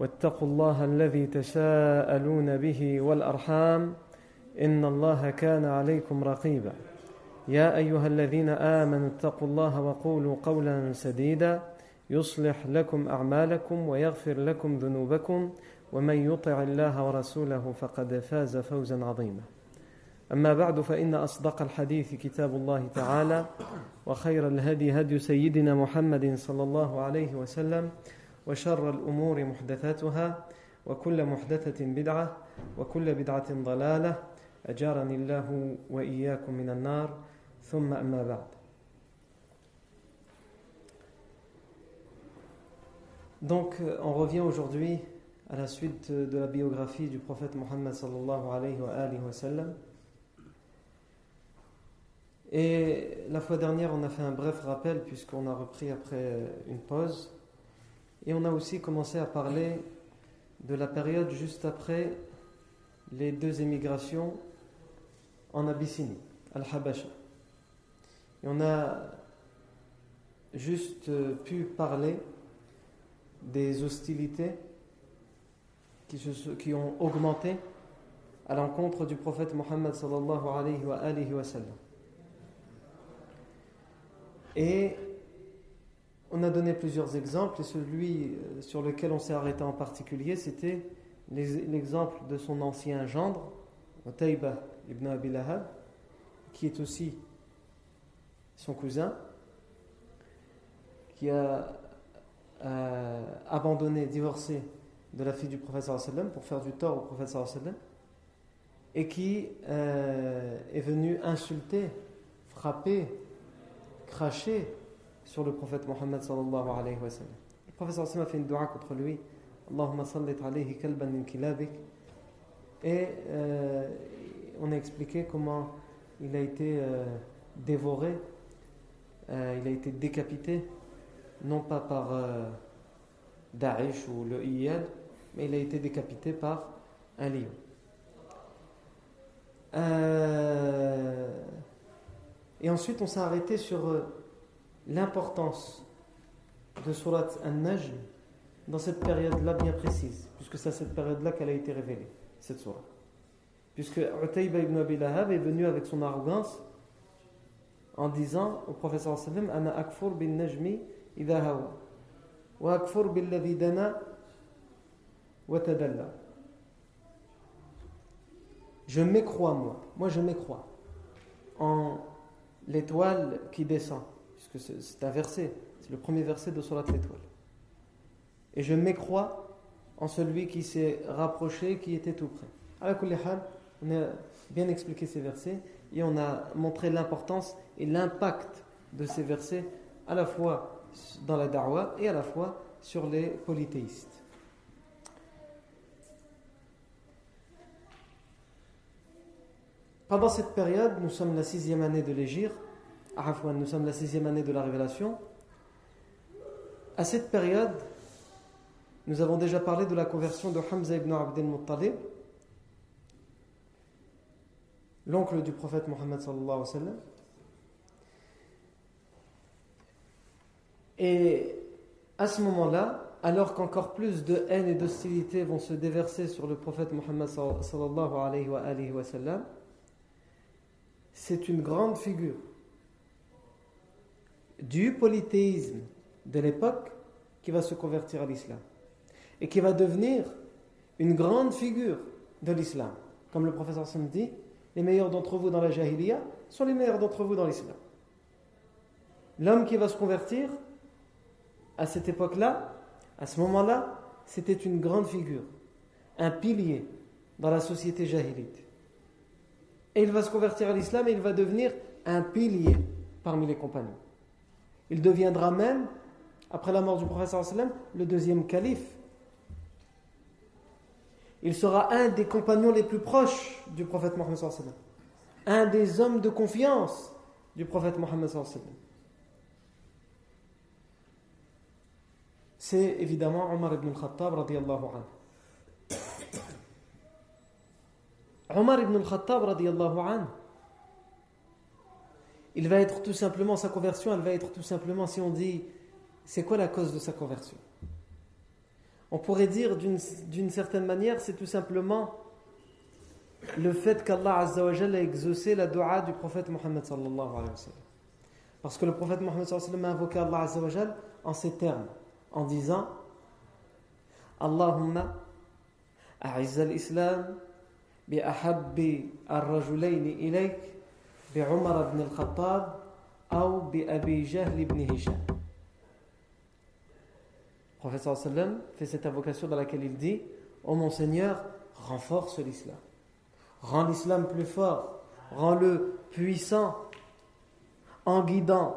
واتقوا الله الذي تساءلون به والأرحام إن الله كان عليكم رقيبا. يا أيها الذين آمنوا اتقوا الله وقولوا قولا سديدا. يصلح لكم أعمالكم ويغفر لكم ذنوبكم. ومن يطع الله ورسوله فقد فاز فوزا عظيما. أما بعد فإن أصدق الحديث كتاب الله تعالى وخير الهدي هدي سيدنا محمد صلى الله عليه وسلم وشر الأمور محدثاتها وكل محدثة بدعة وكل بدعة ضلالة أجارني الله وإياكم من النار ثم أما بعد Donc on revient aujourd'hui à la suite de la biographie du prophète Mohammed sallallahu alayhi wa, alayhi wa sallam. Et la fois dernière on a fait un bref rappel puisqu'on a repris après une pause. Et on a aussi commencé à parler de la période juste après les deux émigrations en Abyssinie, Al-Habasha. Et on a juste pu parler des hostilités qui, ont augmenté à l'encontre du prophète Mohammed sallallahu alayhi wa. Et on a donné plusieurs exemples et celui sur lequel on s'est arrêté en particulier, c'était l'exemple de son ancien gendre, Taïba ibn Abi Lahab, qui est aussi son cousin, qui a euh, abandonné, divorcé de la fille du sallam pour faire du tort au sallam et qui euh, est venu insulter, frapper, cracher sur le prophète Mohammed sallallahu alayhi wa sallam. Le wa sallam a fait une dua contre lui. Allahumma alayhi kalban min kilabik. Et euh, on a expliqué comment il a été euh, dévoré, euh, il a été décapité, non pas par Daesh ou le IL, mais il a été décapité par un lion. Et ensuite, on s'est arrêté sur l'importance de Surat An-Najm dans cette période-là bien précise, puisque c'est à cette période-là qu'elle a été révélée, cette Surat. Puisque Utayba ibn Abi Lahab est venu avec son arrogance en disant au professeur sallam Ana akfur bin najmi idha hawa wa akfur bil ladhi dana wa. Je m'écrois, moi. Moi, je m'écrois en l'étoile qui descend puisque c'est un verset, c'est le premier verset de Surat l'étoile. Et je m'écrois en celui qui s'est rapproché, qui était tout près. On a bien expliqué ces versets et on a montré l'importance et l'impact de ces versets à la fois dans la da'wah et à la fois sur les polythéistes. Pendant cette période, nous sommes la sixième année de l'Égir, nous sommes la sixième année de la révélation. À cette période, nous avons déjà parlé de la conversion de Hamza ibn Abdel Muttalib, l'oncle du prophète Mohammed sallallahu alayhi wa. Et à ce moment-là, alors qu'encore plus de haine et d'hostilité vont se déverser sur le prophète Mohammed sallallahu alayhi wa c'est une grande figure du polythéisme de l'époque qui va se convertir à l'islam et qui va devenir une grande figure de l'islam. Comme le professeur Sam les meilleurs d'entre vous dans la jahiliya sont les meilleurs d'entre vous dans l'islam. L'homme qui va se convertir, à cette époque-là, à ce moment-là, c'était une grande figure, un pilier dans la société jahilite. Et il va se convertir à l'islam et il va devenir un pilier parmi les compagnons. Il deviendra même, après la mort du prophète le deuxième calife. Il sera un des compagnons les plus proches du prophète Mohammed un des hommes de confiance du prophète Mohammed c'est évidemment Omar ibn anhu. Omar ibn anhu, il va être tout simplement, sa conversion, elle va être tout simplement, si on dit, c'est quoi la cause de sa conversion? On pourrait dire d'une certaine manière, c'est tout simplement le fait qu'Allah a exaucé la dua du prophète Mohammed sallallahu alayhi wa sallam. Parce que le prophète Mohammed sallallahu alayhi wa sallam a invoqué Allah en ces termes en disant Allahumma a'izz al-islam bi ahabbi ar-rajulayn ilayk Hisham. Le prophète sallam fait cette invocation dans laquelle il dit Ô oh mon Seigneur, renforce l'islam. Rends l'islam plus fort, rends-le puissant en guidant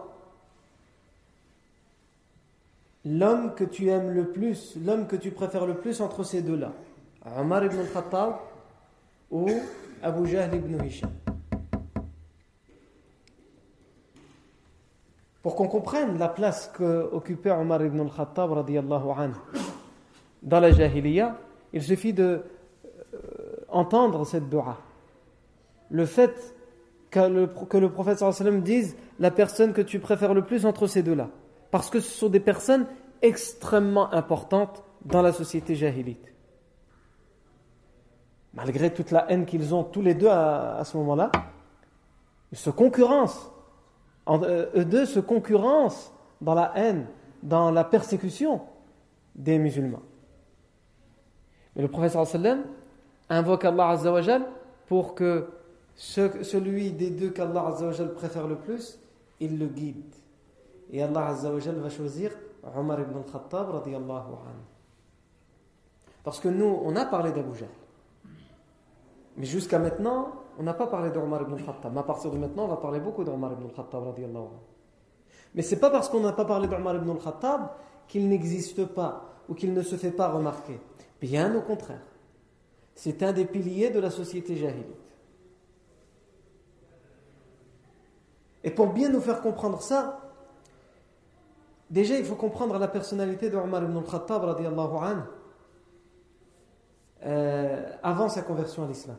l'homme que tu aimes le plus, l'homme que tu préfères le plus entre ces deux-là Omar ibn al-Khattab ou Abu Jahl ibn Hisham Pour qu'on comprenne la place qu'occupait Omar ibn al-Khattab dans la Jahiliya, il suffit de euh, cette dua. Le fait que le, que le prophète sallam dise la personne que tu préfères le plus entre ces deux-là parce que ce sont des personnes extrêmement importantes dans la société jahilite. Malgré toute la haine qu'ils ont tous les deux à, ce moment-là, ils se concurrencent. Euh, eux deux se concurrencent dans la haine, dans la persécution des musulmans. Mais le professeur sallam invoque Allah Azzawajal pour que celui des deux qu'Allah Azzawajal préfère le plus, il le guide. Et Allah Azzawajal va choisir Omar ibn al-Khattab radiallahu anhu. Parce que nous, on a parlé d'Abu Jahl. Mais jusqu'à maintenant, on n'a pas parlé d'Omar ibn al-Khattab. À partir de maintenant, on va parler beaucoup d'Omar ibn al-Khattab. Mais c'est pas parce qu'on n'a pas parlé d'Omar ibn al-Khattab qu'il n'existe pas ou qu'il ne se fait pas remarquer. Bien au contraire. C'est un des piliers de la société jahilite. Et pour bien nous faire comprendre ça, Déjà, il faut comprendre la personnalité de ibn al-Khattab euh, avant sa conversion à l'islam.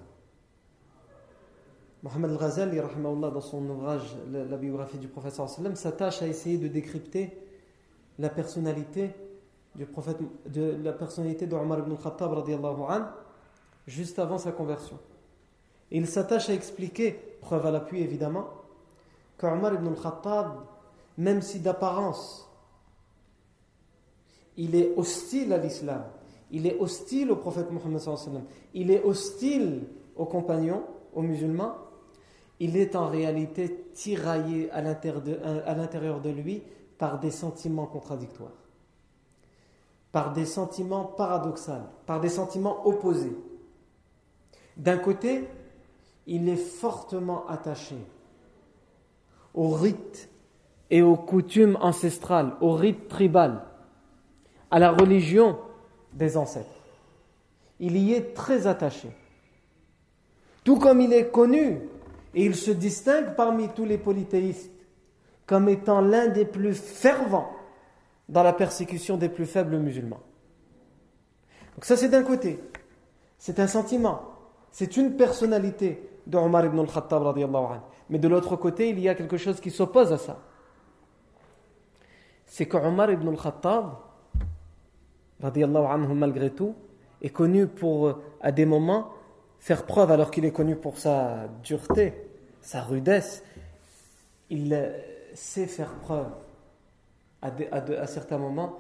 Mohamed al-Ghazali, dans son ouvrage La biographie du prophète, s'attache à essayer de décrypter la personnalité du prophète, de la personnalité ibn al-Khattab anhu, juste avant sa conversion. Il s'attache à expliquer, preuve à l'appui évidemment, qu'Omar ibn al-Khattab, même si d'apparence il est hostile à l'islam, il est hostile au prophète Mohammed, il est hostile aux compagnons, aux musulmans, il est en réalité tiraillé à l'intérieur de lui par des sentiments contradictoires, par des sentiments paradoxaux, par des sentiments opposés. D'un côté, il est fortement attaché aux rites et aux coutumes ancestrales, aux rites tribales à la religion des ancêtres. Il y est très attaché. Tout comme il est connu et il se distingue parmi tous les polythéistes comme étant l'un des plus fervents dans la persécution des plus faibles musulmans. Donc ça c'est d'un côté, c'est un sentiment, c'est une personnalité de Omar ibn al-Khattab Mais de l'autre côté, il y a quelque chose qui s'oppose à ça. C'est que Omar ibn al-Khattab malgré tout, est connu pour, à des moments, faire preuve, alors qu'il est connu pour sa dureté, sa rudesse, il sait faire preuve, à, certains moments,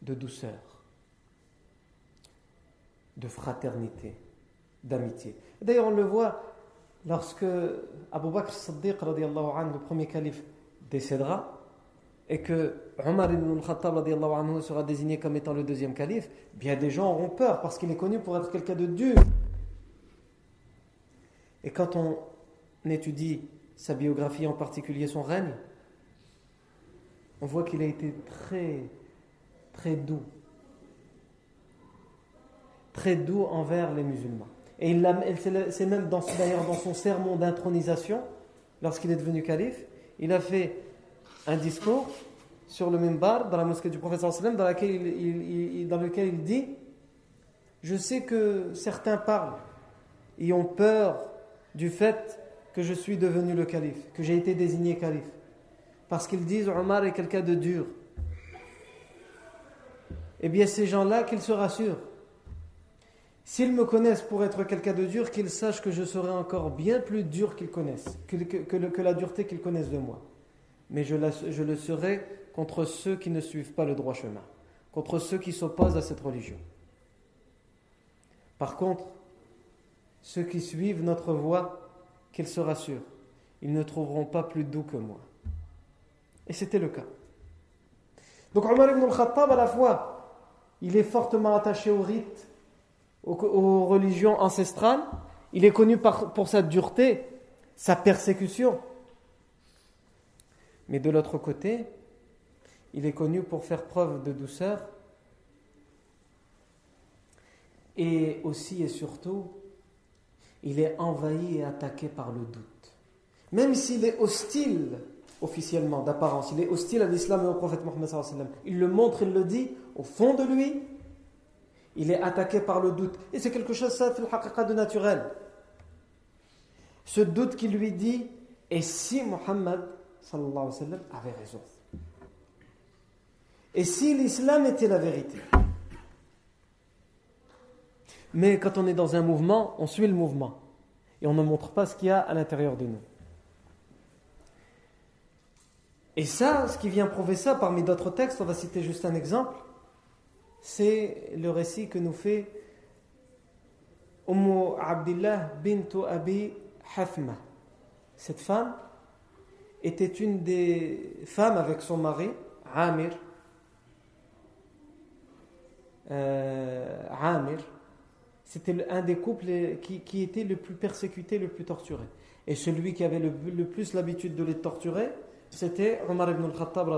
de douceur, de fraternité, d'amitié. D'ailleurs, on le voit lorsque Abu Bakr Siddiq, le premier calife, décédera, et que Omar ibn al-Khattab anhu, sera désigné comme étant le deuxième calife, bien des gens auront peur parce qu'il est connu pour être quelqu'un de dur. Et quand on étudie sa biographie, en particulier son règne, on voit qu'il a été très, très doux. Très doux envers les musulmans. Et c'est même d'ailleurs dans son sermon d'intronisation, lorsqu'il est devenu calife, il a fait un discours sur le mimbar dans la mosquée du prophète sallam dans, laquelle dans lequel il dit Je sais que certains parlent et ont peur du fait que je suis devenu le calife, que j'ai été désigné calife. Parce qu'ils disent Omar est quelqu'un de dur. Eh bien, ces gens-là, qu'ils se rassurent. S'ils me connaissent pour être quelqu'un de dur, qu'ils sachent que je serai encore bien plus dur qu'ils connaissent, que, la dureté qu'ils connaissent de moi. Mais je le serai contre ceux qui ne suivent pas le droit chemin, contre ceux qui s'opposent à cette religion. Par contre, ceux qui suivent notre voie, qu'ils se rassurent, ils ne trouveront pas plus doux que moi. Et c'était le cas. Donc Omar ibn al-Khattab, à la fois, il est fortement attaché au rite aux, religions ancestrales. Il est connu pour sa dureté, sa persécution. Mais de l'autre côté, il est connu pour faire preuve de douceur et aussi et surtout, il est envahi et attaqué par le doute. Même s'il est hostile officiellement, d'apparence, il est hostile à l'islam et au prophète Mohammed, il le montre, il le dit, au fond de lui, il est attaqué par le doute. Et c'est quelque chose, ça, de naturel. Ce doute qui lui dit, et si Muhammad avait raison? Et si l'islam était la vérité? Mais quand on est dans un mouvement, on suit le mouvement. Et on ne montre pas ce qu'il y a à l'intérieur de nous. Et ça, ce qui vient prouver ça, parmi d'autres textes, on va citer juste un exemple c'est le récit que nous fait Umm Abdullah bint Abi Hafma. Cette femme était une des femmes avec son mari, Amir. Euh, Amir, c'était un des couples qui, était le plus persécuté, le plus torturé. Et celui qui avait le, plus l'habitude de les torturer, c'était Omar ibn al-Khattab.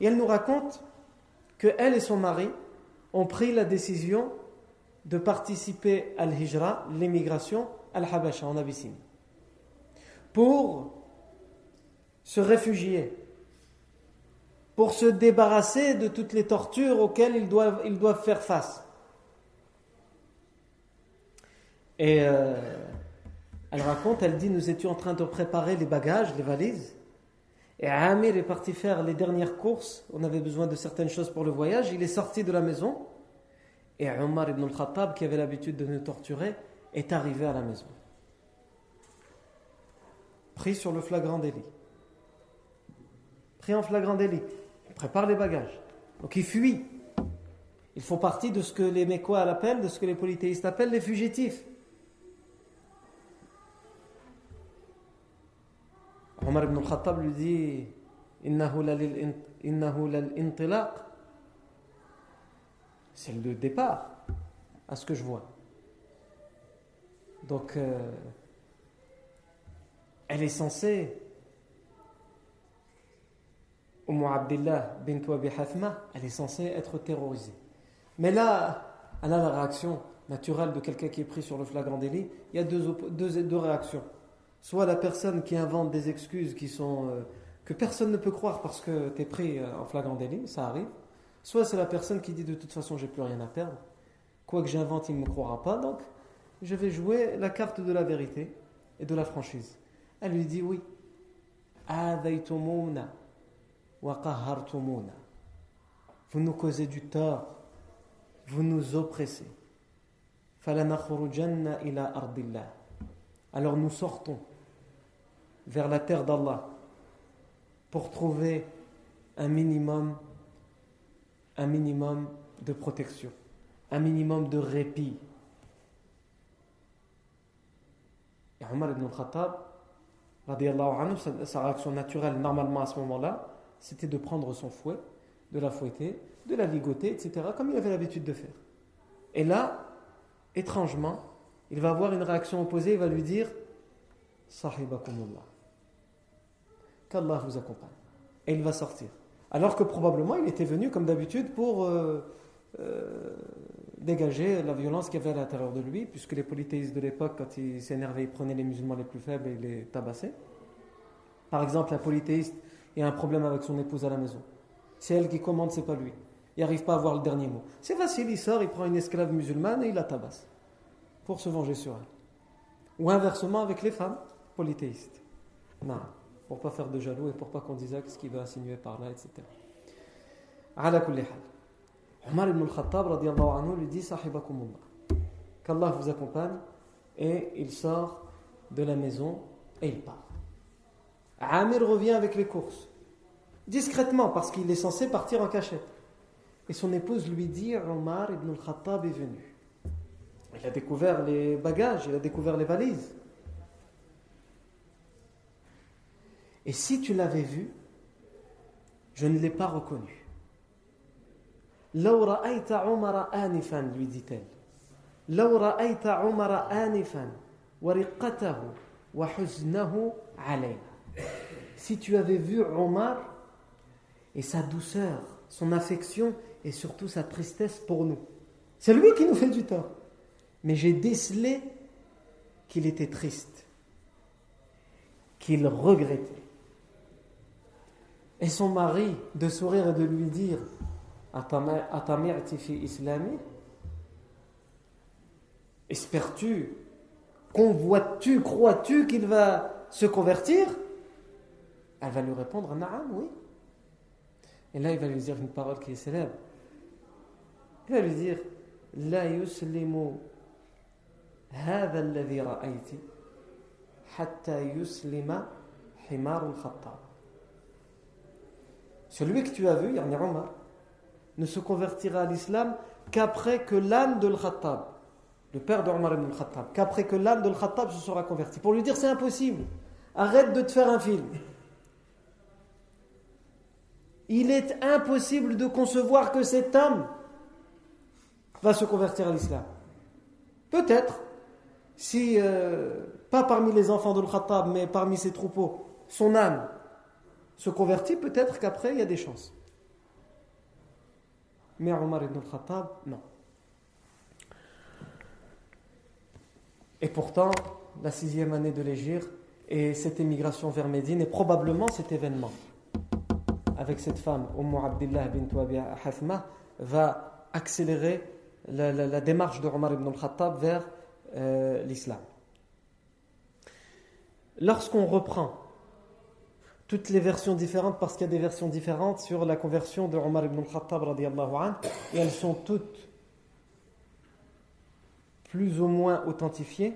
Et elle nous raconte que elle et son mari ont pris la décision de participer à l'hijra, l'émigration, à l'Habasha, en Abyssinie, pour se réfugier, pour se débarrasser de toutes les tortures auxquelles ils doivent faire face. Et euh, elle raconte, elle dit, nous étions en train de préparer les bagages, les valises, et Amir est parti faire les dernières courses. On avait besoin de certaines choses pour le voyage. Il est sorti de la maison. Et Omar ibn al-Khattab, qui avait l'habitude de nous torturer, est arrivé à la maison. Pris sur le flagrant délit. Pris en flagrant délit. Il prépare les bagages. Donc il fuit. Il faut partie de ce que les Mécois appellent, de ce que les polythéistes appellent les fugitifs. Omar ibn al-Khattab lui dit C'est le départ, à ce que je vois. Donc, euh, elle est censée, Umm Abdullah bint Abi Hathma, elle est censée être terrorisée. Mais là, elle a la réaction naturelle de quelqu'un qui est pris sur le flagrant délit. Il y a deux, deux, deux réactions. Soit la personne qui invente des excuses qui sont, euh, que personne ne peut croire parce que tu es pris euh, en flagrant délit, ça arrive. Soit c'est la personne qui dit de toute façon j'ai plus rien à perdre. Quoi que j'invente, il ne me croira pas. Donc je vais jouer la carte de la vérité et de la franchise. Elle lui dit oui. Vous nous causez du tort. Vous nous oppressez. Alors nous sortons vers la terre d'Allah pour trouver un minimum, un minimum de protection, un minimum de répit. Et Omar ibn al-Khattab, anhu, sa, sa réaction naturelle, normalement à ce moment-là, c'était de prendre son fouet, de la fouetter, de la ligoter, etc., comme il avait l'habitude de faire. Et là, étrangement, il va avoir une réaction opposée, il va lui dire Sahibakumullah. Qu'Allah vous accompagne. Et il va sortir. Alors que probablement il était venu comme d'habitude pour euh, euh, dégager la violence qu'il y avait à l'intérieur de lui, puisque les polythéistes de l'époque, quand ils s'énervaient, ils prenaient les musulmans les plus faibles et les tabassaient. Par exemple, un polythéiste a un problème avec son épouse à la maison. C'est elle qui commande, c'est pas lui. Il n'arrive pas à avoir le dernier mot. C'est facile, il sort, il prend une esclave musulmane et il la tabasse pour se venger sur elle. Ou inversement avec les femmes polythéistes. Non, pour pas faire de jaloux et pour pas qu'on dise ce qu'il veut insinuer par là, etc. Omar ibn al-Khattab lui dit. Qu'Allah vous accompagne et il sort de la maison et il part. Amir revient avec les courses, discrètement parce qu'il est censé partir en cachette. Et son épouse lui dit Omar ibn al-Khattab est venu. Il a découvert les bagages, il a découvert les valises. Et si tu l'avais vu, je ne l'ai pas reconnu. Laura Omar anifan, lui dit-elle. Laura Omar anifan, wa huznahu. Si tu avais vu Omar et sa douceur, son affection et surtout sa tristesse pour nous. C'est lui qui nous fait du tort. Mais j'ai décelé qu'il était triste, qu'il regrettait. Et son mari de sourire et de lui dire islami? Espères-tu, convoites-tu, crois-tu qu'il va se convertir? Elle va lui répondre Naam, oui. Et là, il va lui dire une parole qui est célèbre. Il va lui dire La yuslimu هذا الذي رأيت حتى يسلم حمار الخطاب Celui que tu as vu, yani Omar, ne se convertira à l'islam qu'après que l'âne de l'Khattab, le père d'Omar ibn al-Khattab, qu'après que l'âne de l'Khattab se sera converti. Pour lui dire c'est impossible, arrête de te faire un film. Il est impossible de concevoir que cet homme va se convertir à l'islam. Peut-être, si, euh, pas parmi les enfants de l'Khattab, mais parmi ses troupeaux, son âme se convertit, peut-être qu'après, il y a des chances. Mais Omar ibn al-Khattab, non. Et pourtant, la sixième année de l'Égir et cette émigration vers Médine, et probablement cet événement avec cette femme, Umm Abdullah bint Wabi Hathma, va accélérer la, démarche de Omar ibn al-Khattab vers euh, l'islam. Lorsqu'on reprend toutes les versions différentes, parce qu'il y a des versions différentes sur la conversion de Omar ibn al-Khattab, et elles sont toutes plus ou moins authentifiées.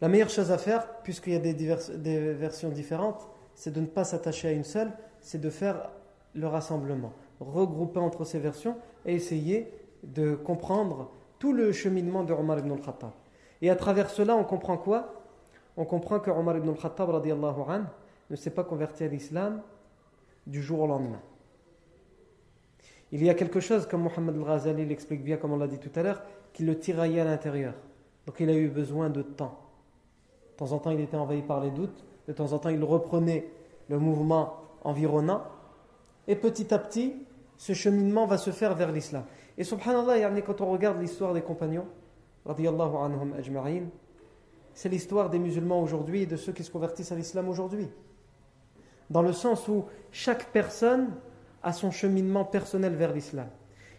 La meilleure chose à faire, puisqu'il y a des versions différentes, c'est de ne pas s'attacher à une seule, c'est de faire le rassemblement, regrouper entre ces versions et essayer de comprendre tout le cheminement de Omar ibn al-Khattab. Et à travers cela, on comprend quoi? On comprend que Omar ibn al-Khattab ne s'est pas converti à l'islam du jour au lendemain. Il y a quelque chose, comme Mohammed al-Ghazali l'explique bien, comme on l'a dit tout à l'heure, qui le tiraillait à l'intérieur. Donc il a eu besoin de temps. De temps en temps, il était envahi par les doutes. De temps en temps, il reprenait le mouvement environnant. Et petit à petit, ce cheminement va se faire vers l'islam. Et subhanallah, quand on regarde l'histoire des compagnons, c'est l'histoire des musulmans aujourd'hui et de ceux qui se convertissent à l'islam aujourd'hui. Dans le sens où chaque personne a son cheminement personnel vers l'islam.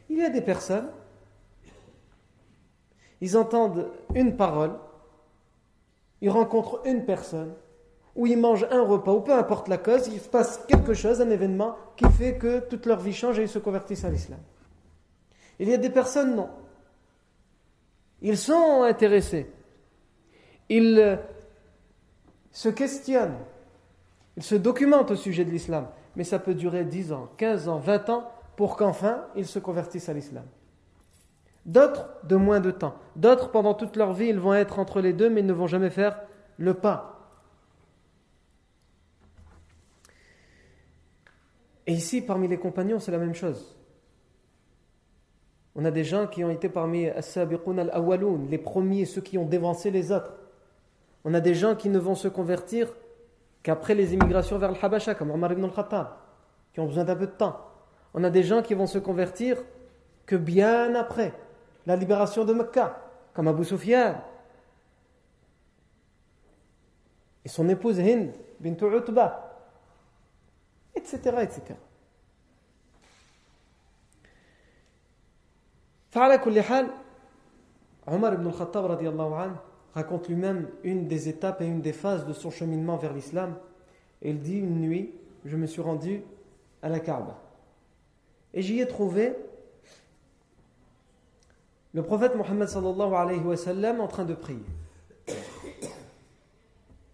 Il y a des personnes, ils entendent une parole, ils rencontrent une personne, ou ils mangent un repas, ou peu importe la cause, il se passe quelque chose, un événement qui fait que toute leur vie change et ils se convertissent à l'islam. Il y a des personnes, non. Ils sont intéressés. Ils euh, se questionnent. Ils se documentent au sujet de l'islam. Mais ça peut durer 10 ans, 15 ans, 20 ans pour qu'enfin ils se convertissent à l'islam. D'autres de moins de temps. D'autres pendant toute leur vie ils vont être entre les deux mais ils ne vont jamais faire le pas. Et ici, parmi les compagnons, c'est la même chose. On a des gens qui ont été parmi al-awwaloun, les premiers, ceux qui ont dévancé les autres. On a des gens qui ne vont se convertir qu'après les immigrations vers le Habasha, comme Omar ibn al-Khattab, qui ont besoin d'un peu de temps. On a des gens qui vont se convertir que bien après la libération de Mecca, comme Abu Sufyan. Et son épouse Hind, bint Utba, etc. etc. Omar ibn al-Khattab raconte lui-même une des étapes et une des phases de son cheminement vers l'islam. Il dit une nuit, je me suis rendu à la Kaaba. Et j'y ai trouvé le prophète Mohammed sallallahu alayhi wa sallam en train de prier.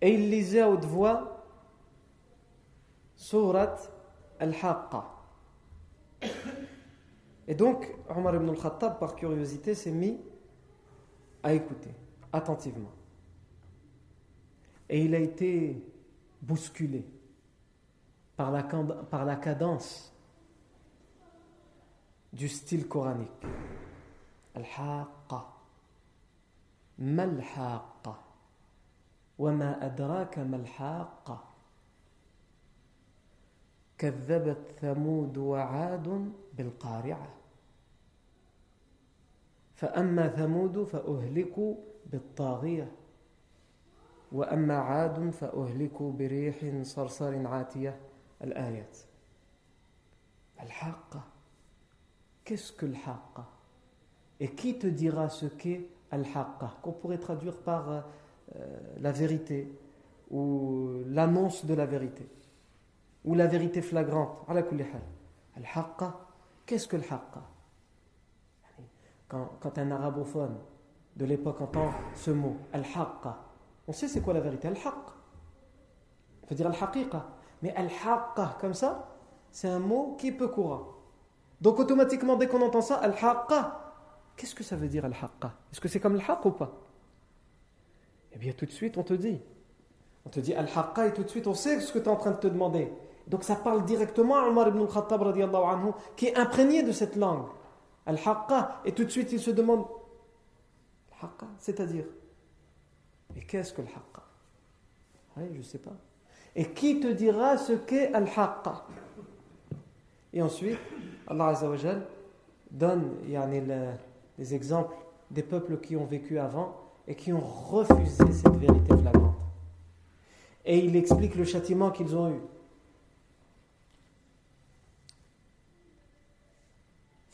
Et il lisait à haute voix Surat al-Haqqa. Et donc, Omar ibn al-Khattab, par curiosité, s'est mis à écouter attentivement. Et il a été bousculé par la, cadence du style coranique. Al-Haqqa, Mal-Haqqa, Wa ma Mal-Haqqa. كذبت ثمود وعاد بالقارعة فأما ثمود فأهلكوا بالطاغية وأما عاد فأهلكوا بريح صرصر عاتية الآيات الحاقة Qu'est-ce que l'haqqa Et qui te dira ce qu'est al-haqqa Qu'on pourrait traduire par euh, la vérité ou l'annonce de la vérité ou la vérité flagrante. Al-haqqa, qu'est-ce que l'haqqa quand, quand un arabophone de l'époque entend ce mot, al-haqqa, on sait c'est quoi la vérité, al-haqq. Peut dire al-haqiqa. Mais al-haqqa, comme ça, c'est un mot qui est peu courant. Donc automatiquement, dès qu'on entend ça, al-haqqa, qu'est-ce que ça veut dire al-haqqa Est-ce que c'est comme al-haqq ou pas? Eh bien tout de suite, on te dit. On te dit al-haqqa et tout de suite, on sait ce que tu es en train de te demander. Donc ça parle directement à Omar ibn al-Khattab anhu, qui est imprégné de cette langue. Al-haqqa. Et tout de suite, il se demande Al-haqqa, c'est-à-dire Et qu'est-ce que al-haqqa? Je ne sais pas. Et qui te dira ce qu'est al-haqqa? Et ensuite, Allah Azzawajal donne yani, les exemples des peuples qui ont vécu avant et qui ont refusé cette vérité flagrante. Et il explique le châtiment qu'ils ont eu.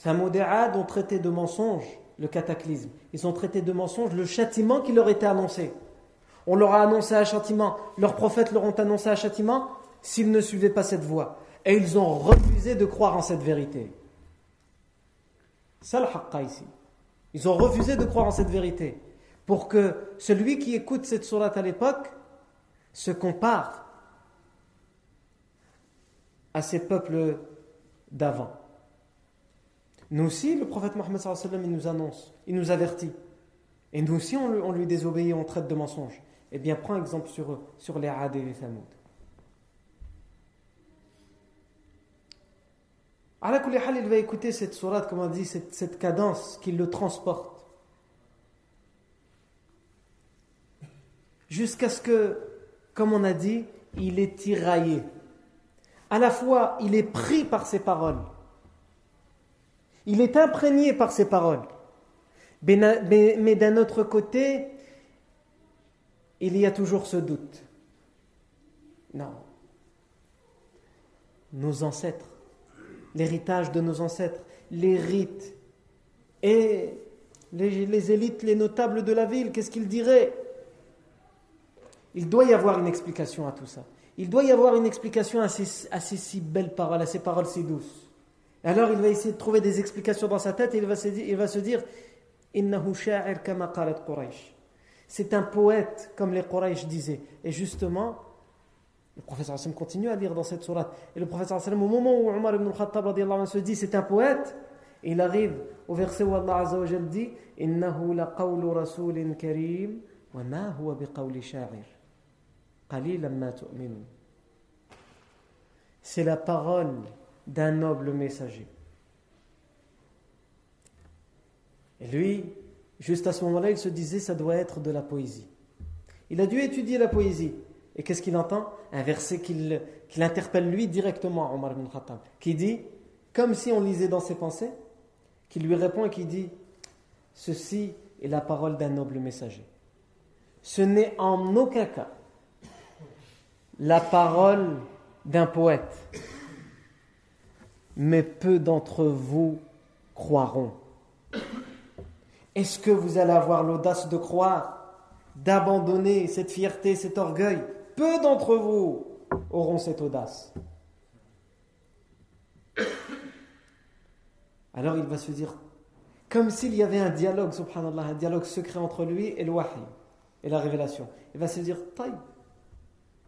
Et ont traité de mensonge le cataclysme. Ils ont traité de mensonge le châtiment qui leur était annoncé. On leur a annoncé un châtiment, leurs prophètes leur ont annoncé un châtiment s'ils ne suivaient pas cette voie. Et ils ont refusé de croire en cette vérité. C'est le ici. Ils ont refusé de croire en cette vérité. Pour que celui qui écoute cette sourate à l'époque se compare à ces peuples d'avant. Nous aussi, le prophète Mohammed il nous annonce, il nous avertit. Et nous aussi, on, lui désobéit, on traite de mensonges. Eh bien, prends exemple sur sur les Ad et les Thamoud. il va écouter cette sourate, comme on dit, cette, cette cadence qui le transporte. Jusqu'à ce que, comme on a dit, il est tiraillé. À la fois, il est pris par ses paroles il est imprégné par ces paroles. Mais, d'un autre côté, il y a toujours ce doute. Non. Nos ancêtres, l'héritage de nos ancêtres, les rites et les, élites, les notables de la ville, qu'est-ce qu'ils diraient? Il doit y avoir une explication à tout ça. Il doit y avoir une explication à ces, à ces si belles paroles, à ces paroles si douces. Alors il va essayer de trouver des explications dans sa tête et il va se dire, il va se dire c'est un poète comme les Quraysh disaient. Et justement, le professeur Hassan continue à lire dans cette sourate. Et le professeur Hassan, au moment où Omar ibn al-Khattab se dit c'est un poète, il arrive au verset où Allah Azza wa dit karim wa ma huwa sha'ir. C'est la parole d'un noble messager. Et lui, juste à ce moment-là, il se disait ça doit être de la poésie. Il a dû étudier la poésie. Et qu'est-ce qu'il entend? Un verset qu'il interpelle lui directement, Omar ibn Khattab, qui dit, comme si on lisait dans ses pensées, qui lui répond et qui dit Ceci est la parole d'un noble messager. Ce n'est en aucun cas la parole d'un poète, mais peu d'entre vous croiront. Est-ce que vous allez avoir l'audace de croire, d'abandonner cette fierté, cet orgueil? Peu d'entre vous auront cette audace. Alors il va se dire, comme s'il y avait un dialogue, subhanallah, un dialogue secret entre lui et le wahi, et la révélation. Il va se dire, taï,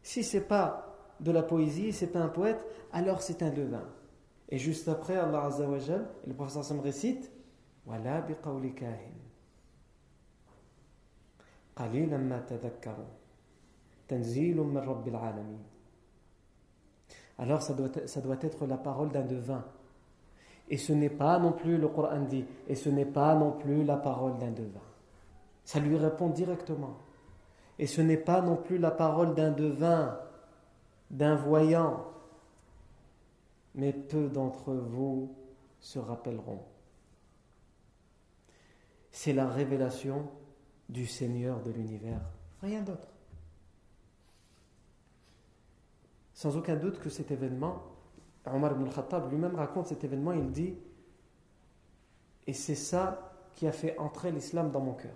si c'est pas de la poésie, c'est pas un poète, alors c'est un devin. Et juste après, Allah Azza wa le professeur Sam récite, Wala biqawli kahin. قليلا ما تذكروا تنزيل من رب العالمين alors ça doit, ça doit être la parole d'un devin et ce n'est pas non plus, le Coran dit, et ce n'est pas non plus la parole d'un devin. Ça lui répond directement. Et ce n'est pas non plus la parole d'un devin, d'un voyant. mais peu d'entre vous se rappelleront. C'est la révélation du Seigneur de l'univers. Rien d'autre. Sans aucun doute que cet événement Omar ibn Khattab lui-même raconte cet événement, il dit Et c'est ça qui a fait entrer l'islam dans mon cœur.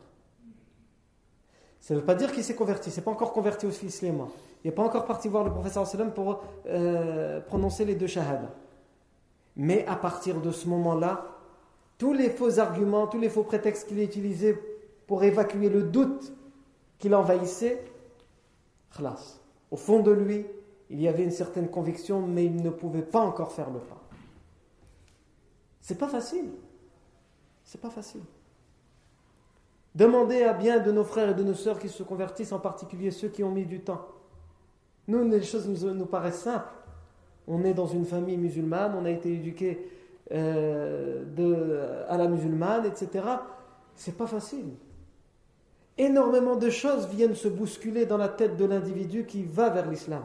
Ça ne veut pas dire qu'il s'est converti, il s'est pas encore converti au islam. Il n'est pas encore parti voir le professeur pour euh, prononcer les deux shahadas. Mais à partir de ce moment-là, tous les faux arguments, tous les faux prétextes qu'il a utilisés pour évacuer le doute qu'il envahissait, khlas. Au fond de lui, il y avait une certaine conviction, mais il ne pouvait pas encore faire le pas. C'est pas facile. C'est pas facile. Demandez à bien de nos frères et de nos sœurs qui se convertissent, en particulier ceux qui ont mis du temps. Nous, les choses nous, paraissent simples. On est dans une famille musulmane, on a été éduqué euh, à la musulmane, etc. C'est pas facile. Énormément de choses viennent se bousculer dans la tête de l'individu qui va vers l'islam.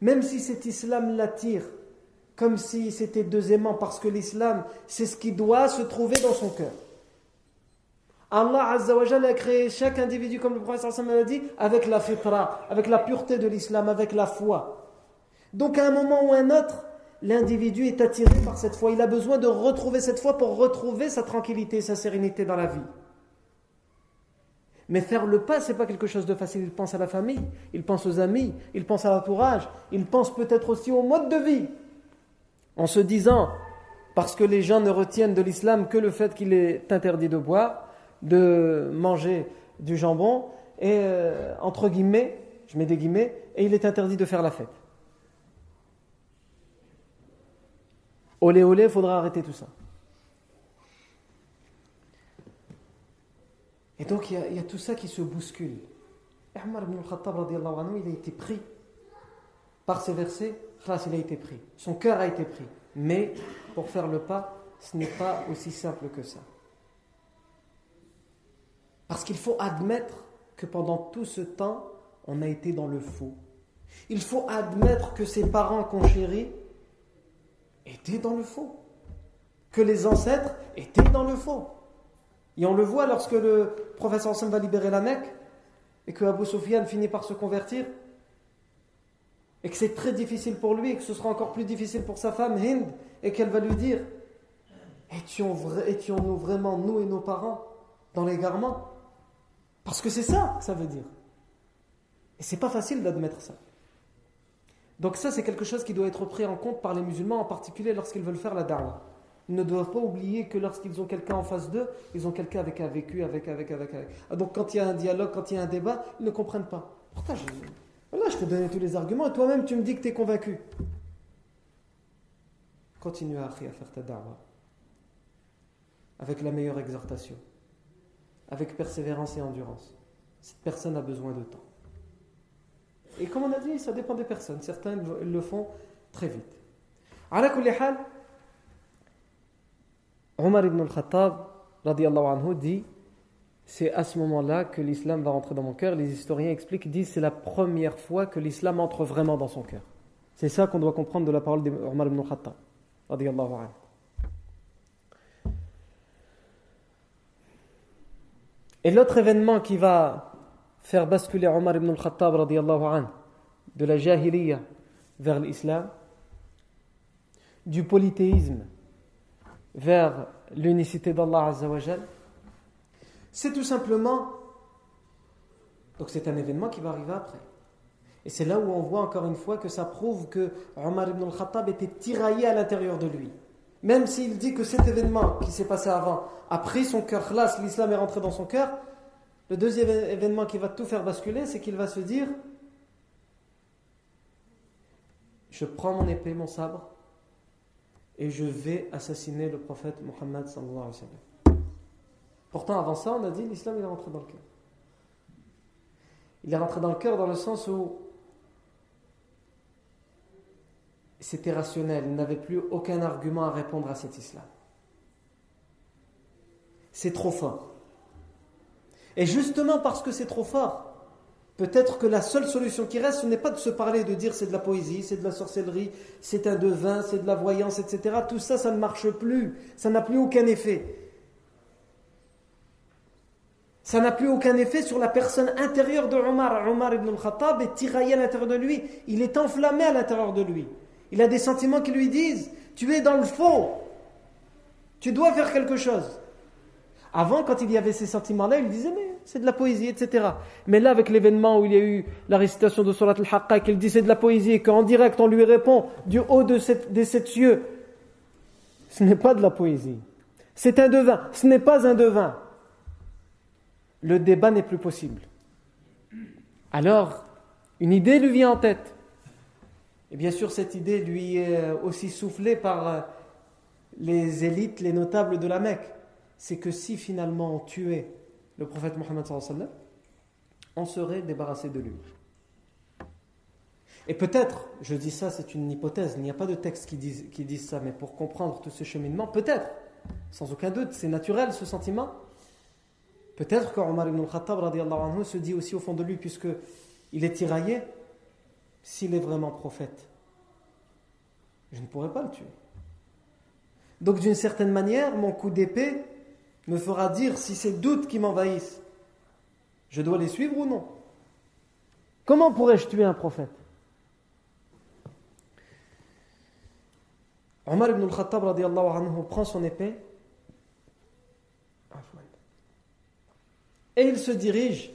Même si cet islam l'attire, comme si c'était deuxièmement, parce que l'islam, c'est ce qui doit se trouver dans son cœur. Allah Azzawajal a créé chaque individu, comme le Sam a dit, avec la fitra, avec la pureté de l'islam, avec la foi. Donc à un moment ou un autre, l'individu est attiré par cette foi. Il a besoin de retrouver cette foi pour retrouver sa tranquillité, sa sérénité dans la vie. Mais faire le pas, ce n'est pas quelque chose de facile. Il pense à la famille, il pense aux amis, il pense à l'entourage, il pense peut-être aussi au mode de vie. En se disant, parce que les gens ne retiennent de l'islam que le fait qu'il est interdit de boire, de manger du jambon, et euh, entre guillemets, je mets des guillemets, et il est interdit de faire la fête. Olé olé, il faudra arrêter tout ça. Et donc il y, a, tout ça qui se bouscule. Omar ibn al-Khattab, il a été pris par ces versets. il a été pris. Son cœur a été pris. Mais pour faire le pas, ce n'est pas aussi simple que ça. Parce qu'il faut admettre que pendant tout ce temps, on a été dans le faux. Il faut admettre que ses parents qu'on chérit étaient dans le faux. Que les ancêtres étaient dans le faux. Et on le voit lorsque le professeur Hassan va libérer la Mecque et que Abu Sufyan finit par se convertir et que c'est très difficile pour lui et que ce sera encore plus difficile pour sa femme Hind et qu'elle va lui dire étions-nous vraiment, nous et nos parents, dans l'égarement? Parce que c'est ça que ça veut dire. Et c'est pas facile d'admettre ça. Donc ça, c'est quelque chose qui doit être pris en compte par les musulmans, en particulier lorsqu'ils veulent faire la da'wah. Ils ne doivent pas oublier que lorsqu'ils ont quelqu'un en face d'eux, ils ont quelqu'un avec un vécu, avec, avec, avec, avec. Ah, donc quand il y a un dialogue, quand il y a un débat, ils ne comprennent pas. Pourtant, je, voilà, je te donnais tous les arguments et toi-même tu me dis que tu es convaincu. Continue à faire ta da'wah. Avec la meilleure exhortation. Avec persévérance et endurance. Cette personne a besoin de temps. Et comme on a dit, ça dépend des personnes. Certains le font très vite. Omar ibn al-Khattab, anhu, dit c'est à ce moment-là que l'islam va rentrer dans mon cœur. Les historiens expliquent, disent c'est la première fois que l'islam entre vraiment dans son cœur. C'est ça qu'on doit comprendre de la parole d'Omar ibn al-Khattab. Et l'autre événement qui va faire basculer Omar ibn al-Khattab de la jahiliya vers l'islam, du polythéisme vers l'unicité d'Allah Azzawajal, c'est tout simplement. Donc c'est un événement qui va arriver après. Et c'est là où on voit encore une fois que ça prouve que Omar ibn al-Khattab était tiraillé à l'intérieur de lui. Même s'il dit que cet événement qui s'est passé avant a pris son cœur, l'islam est rentré dans son cœur, le deuxième événement qui va tout faire basculer, c'est qu'il va se dire Je prends mon épée, mon sabre, et je vais assassiner le prophète Mohammed. Pourtant, avant ça, on a dit l'islam, est rentré dans le cœur. Il est rentré dans le cœur dans le sens où c'était rationnel, il n'avait plus aucun argument à répondre à cet islam. C'est trop fort. Et justement parce que c'est trop fort, peut-être que la seule solution qui reste, ce n'est pas de se parler, de dire c'est de la poésie, c'est de la sorcellerie, c'est un devin, c'est de la voyance, etc. Tout ça, ça ne marche plus, ça n'a plus aucun effet ça n'a plus aucun effet sur la personne intérieure de Omar. Omar ibn al-Khattab est tiraillé à l'intérieur de lui. Il est enflammé à l'intérieur de lui. Il a des sentiments qui lui disent Tu es dans le faux. Tu dois faire quelque chose. Avant, quand il y avait ces sentiments-là, il disait Mais c'est de la poésie, etc. Mais là, avec l'événement où il y a eu la récitation de Surat al-Haqqa, qu'il dit c'est de la poésie, et qu'en direct on lui répond du haut de des sept cieux Ce n'est pas de la poésie. C'est un devin. Ce n'est pas un devin le débat n'est plus possible. Alors, une idée lui vient en tête. Bien sûr, cette idée lui est aussi soufflée par euh, les élites, les notables de la Mecque. C'est que si finalement on tuait le prophète Mohammed, on serait débarrassé de lui. Et peut-être, je dis ça, c'est une hypothèse, il n'y a pas de texte qui disent, qui disent ça, mais pour comprendre tout ce cheminement, peut-être, sans aucun doute, c'est naturel ce sentiment, Peut-être qu'Omar ibn al-Khattab se dit aussi au fond de lui, puisque il est tiraillé, s'il est vraiment prophète, je ne pourrai pas le tuer. Donc d'une certaine manière, mon coup d'épée me fera dire si ces doutes qui m'envahissent, je dois les suivre ou non. Comment pourrais-je tuer un prophète? Omar ibn al-Khattab anhu, prend son épée et il se dirige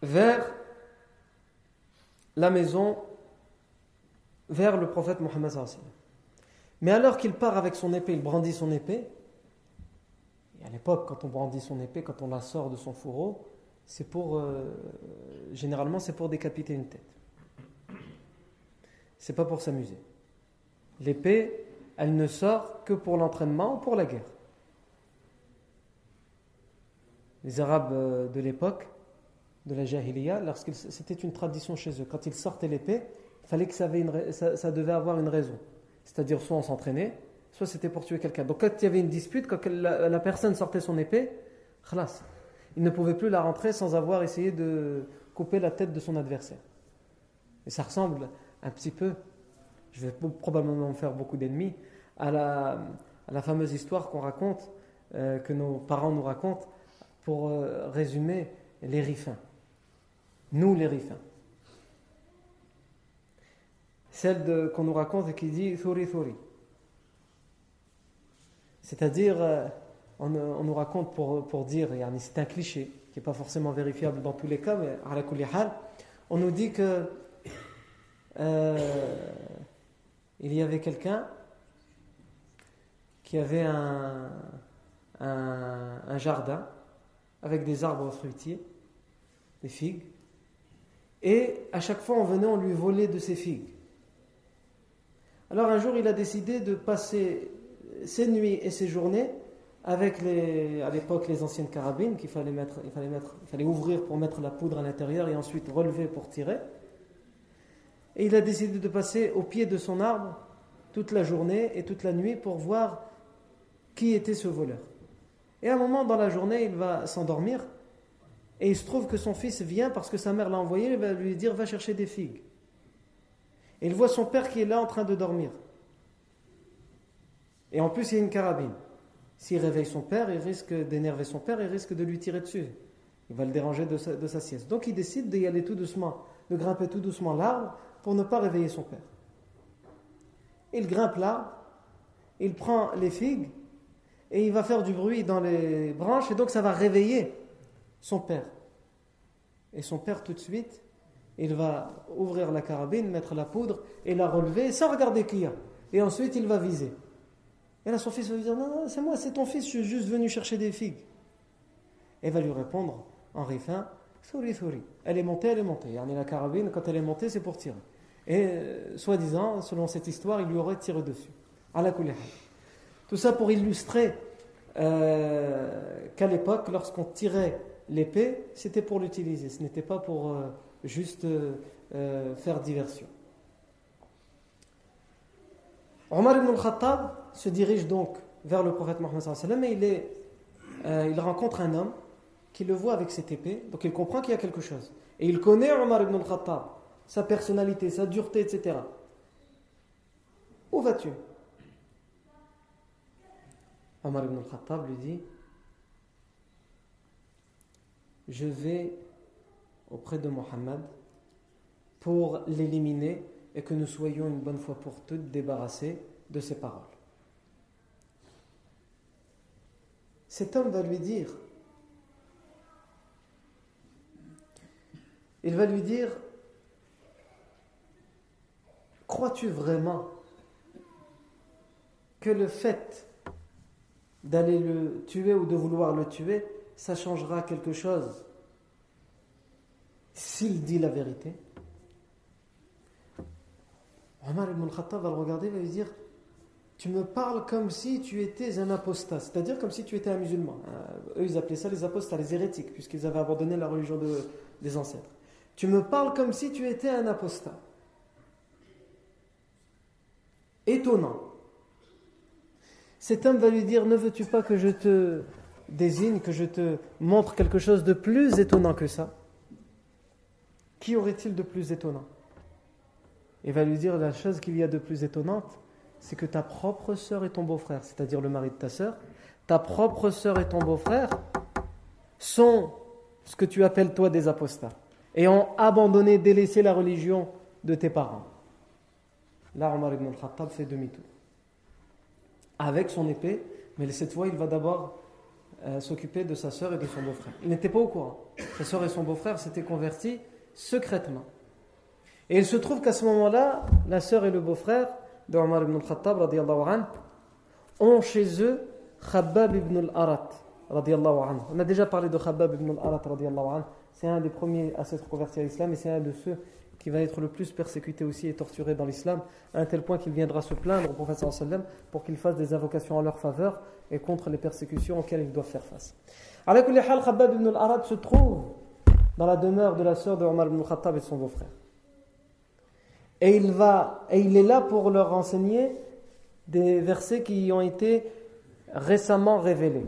vers la maison, vers le prophète Mohammed. Mais alors qu'il part avec son épée, il brandit son épée. Et à l'époque, quand on brandit son épée, quand on la sort de son fourreau, c'est pour, euh, généralement, c'est pour décapiter une tête. C'est pas pour s'amuser. L'épée, elle ne sort que pour l'entraînement ou pour la guerre les Arabes euh, de l'époque, de la Jahiliya, c'était une tradition chez eux. Quand ils sortaient l'épée, fallait que ça, devait avoir une raison. C'est-à-dire soit on s'entraînait, soit c'était pour tuer quelqu'un. Donc quand il y avait une dispute, quand la, personne sortait son épée, khalas, il ne pouvait plus la rentrer sans avoir essayé de couper la tête de son adversaire. Et ça ressemble un petit peu, je vais probablement me faire beaucoup d'ennemis, à la, fameuse histoire qu'on raconte, euh, que nos parents nous racontent, pour euh, résumer les rifins. Nous, les rifins. Celle qu'on nous raconte et qui dit Thuri Thuri. C'est-à-dire, euh, on, nous raconte pour, pour dire, c'est un cliché qui n'est pas forcément vérifiable dans tous les cas, mais à la on nous dit que euh, il y avait quelqu'un qui avait un, un jardin avec des arbres fruitiers, des figues. Et à chaque fois, on venait, on lui volait de ces figues. Alors un jour, il a décidé de passer ses nuits et ses journées avec à l'époque les anciennes carabines qu'il fallait, fallait, mettre, il fallait ouvrir pour mettre la poudre à l'intérieur et ensuite relever pour tirer. Et il a décidé de passer au pied de son arbre toute la journée et toute la nuit pour voir qui était ce voleur. Et à un moment dans la journée, il va s'endormir et il se trouve que son fils vient parce que sa mère l'a envoyé, il va lui dire va chercher des figues. Et il voit son père qui est là en train de dormir. Et en plus, il y a une carabine. S'il réveille son père, il risque d'énerver son père, il risque de lui tirer dessus. Il va le déranger de sa, sieste. Donc il décide d'y aller tout doucement, de grimper tout doucement l'arbre pour ne pas réveiller son père. Il grimpe l'arbre, il prend les figues et il va faire du bruit dans les branches et donc ça va réveiller son père. Et son père tout de suite, il va ouvrir la carabine, mettre la poudre et la relever sans regarder qui y a. Et ensuite il va viser. Et là, son fils va lui dire Non, non, c'est moi, c'est ton fils, je suis juste venu chercher des figues. Et va lui répondre en riffin Souri, souri. Elle est montée, elle est montée. Yani la carabine, quand elle est montée, c'est pour tirer. Et euh, soi-disant, selon cette histoire, il lui aurait tiré dessus. À la Tout ça pour illustrer euh, qu'à l'époque, lorsqu'on tirait l'épée, c'était pour l'utiliser. Ce n'était pas pour euh, juste faire diversion. Omar ibn al-Khattab se dirige donc vers le prophète Mohammed et il, est, euh, il rencontre un homme qui le voit avec cette épée, donc il comprend qu'il y a quelque chose. Et il connaît Omar ibn al-Khattab, sa personnalité, sa dureté, etc. Où vas-tu? Omar ibn al-Khattab lui dit Je vais auprès de Mohammed pour l'éliminer et que nous soyons une bonne fois pour toutes débarrassés de ses paroles. Cet homme va lui dire, il va lui dire, crois-tu vraiment que le fait d'aller le tuer ou de vouloir le tuer, ça changera quelque chose s'il dit la vérité Omar ibn Khattab va le regarder et va lui dire Tu me parles comme si tu étais un apostat, c'est-à-dire comme si tu étais un musulman. Euh, eux, ils appelaient ça les apostats, les hérétiques, puisqu'ils avaient abandonné la religion des ancêtres. Tu me parles comme si tu étais un apostat. Étonnant. Cet homme va lui dire Ne veux-tu pas que je te désigne, que je te montre quelque chose de plus étonnant que ça Qui aurait-il de plus étonnant? Et va lui dire la chose qu'il y a de plus étonnante, c'est que ta propre sœur et ton beau-frère, c'est-à-dire le mari de ta sœur, ta propre sœur et ton beau-frère sont ce que tu appelles toi des apostats et ont abandonné, délaissé la religion de tes parents. Là, Omar ibn al-Khattab fait demi-tour. Avec son épée, mais cette fois, il va d'abord euh, s'occuper de sa sœur et de son beau-frère. Il n'était pas au courant. Sa sœur et son beau-frère s'étaient convertis secrètement. Et il se trouve qu'à ce moment-là, la sœur et le beau-frère de Omar ibn al-Khattab ont chez eux Khabbab ibn al-Arat. On a déjà parlé de Khabbab ibn al-Arat. C'est un des premiers à s'être converti à l'islam et c'est un de ceux qui va être le plus persécuté aussi et torturé dans l'islam, à un tel point qu'il viendra se plaindre au prophète pour qu'il fasse des invocations en leur faveur et contre les persécutions auxquelles ils doivent faire face. Khabbab ibn al-Arat se trouve dans la demeure de la sœur de Omar ibn al-Khattab et de son beau-frère. Et il, va, et il est là pour leur enseigner des versets qui ont été récemment révélés.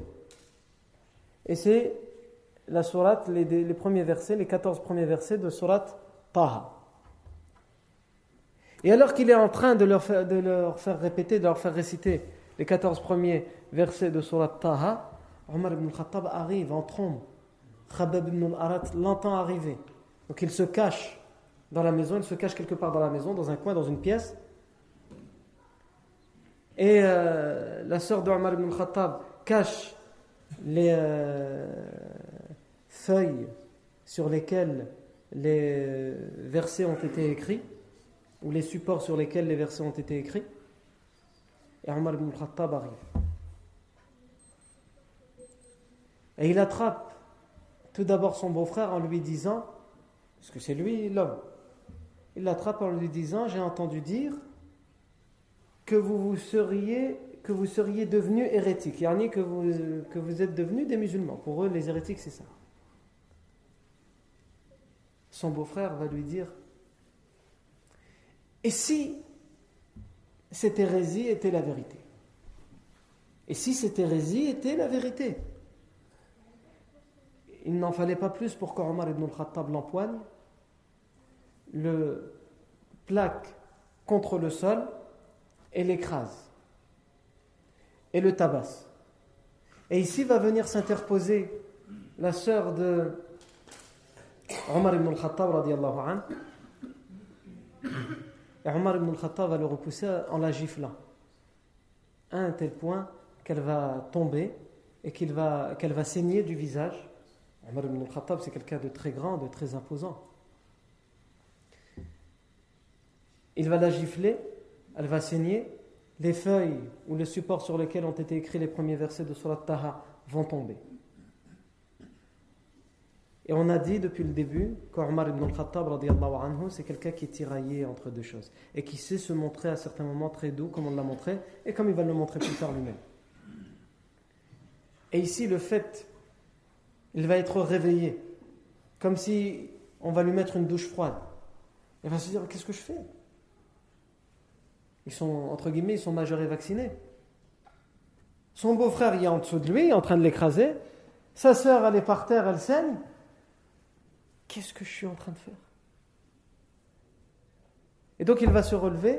Et c'est la sourate, les, les, premiers versets, les 14 premiers versets de sourate Taha. Et alors qu'il est en train de leur, faire, répéter, de leur faire réciter les 14 premiers versets de sourate Taha, Omar ibn Khattab arrive en trombe. Khabab ibn al-Arat l'entend arriver. Donc il se cache dans la maison, il se cache quelque part dans la maison, dans un coin, dans une pièce. Et euh, la sœur d'Omar ibn Khattab cache les euh, feuilles sur lesquelles les versets ont été écrits, ou les supports sur lesquels les versets ont été écrits. Et ibn Khattab arrive. Et il attrape tout d'abord son beau-frère en lui disant, parce que c'est lui l'homme, il l'attrape en lui disant J'ai entendu dire que vous vous seriez que vous seriez devenus hérétiques, que vous, que vous êtes devenus des musulmans. Pour eux, les hérétiques, c'est ça. Son beau-frère va lui dire Et si cette hérésie était la vérité? Et si cette hérésie était la vérité? Il n'en fallait pas plus pour qu'Omar ibn al-Khattab l'empoigne, le plaque contre le sol et l'écrase et le tabasse. Et ici va venir s'interposer la sœur de Omar ibn al-Khattab radiallahu anhu. Et Omar ibn al-Khattab va le repousser en la giflant. À un tel point qu'elle va tomber et qu'elle va, saigner du visage. Omar ibn al-Khattab, c'est quelqu'un de très grand, de très imposant. Il va la gifler, elle va saigner, les feuilles ou les supports sur lesquels ont été écrits les premiers versets de Surat Taha vont tomber. Et on a dit depuis le début qu'Omar ibn al-Khattab, c'est quelqu'un qui est tiraillé entre deux choses et qui sait se montrer à certains moments très doux, comme on l'a montré, et comme il va le montrer plus tard lui-même. Et ici, le fait, il va être réveillé, comme si on va lui mettre une douche froide. Il va se dire Qu'est-ce que je fais? Ils sont, entre guillemets, ils sont majeurs et vaccinés. Son beau-frère, il est en dessous de lui, en train de l'écraser. Sa sœur, elle est par terre, elle saigne. Qu'est-ce que je suis en train de faire? Et donc il va se relever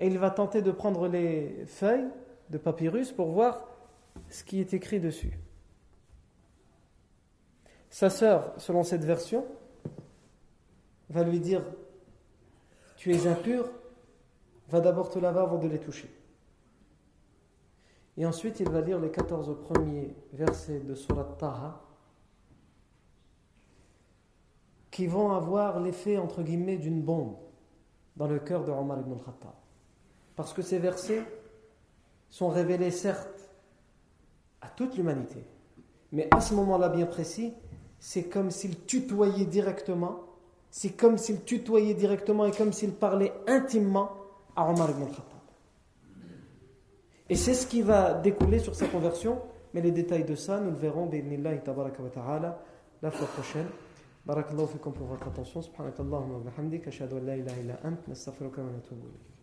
et il va tenter de prendre les feuilles de papyrus pour voir ce qui est écrit dessus. Sa sœur, selon cette version, va lui dire Tu es impur, va d'abord te laver avant de les toucher. Et ensuite, il va lire les 14 premiers versets de Surat Taha qui vont avoir l'effet, entre guillemets, d'une bombe dans le cœur de Omar ibn al-Khattab. Parce que ces versets sont révélés, certes, à toute l'humanité, mais à ce moment-là bien précis, c'est comme s'il tutoyait directement, c'est comme s'il tutoyait directement et comme s'il parlait intimement à Omar ibn al-Khattab. Et c'est ce qui va découler sur sa conversion, mais les détails de ça, nous le verrons, la fois prochaine. بارك الله فيكم في votre attention سبحانك اللهم وبحمدك أشهد أن لا إله إلا أنت نستغفرك ونتوب إليك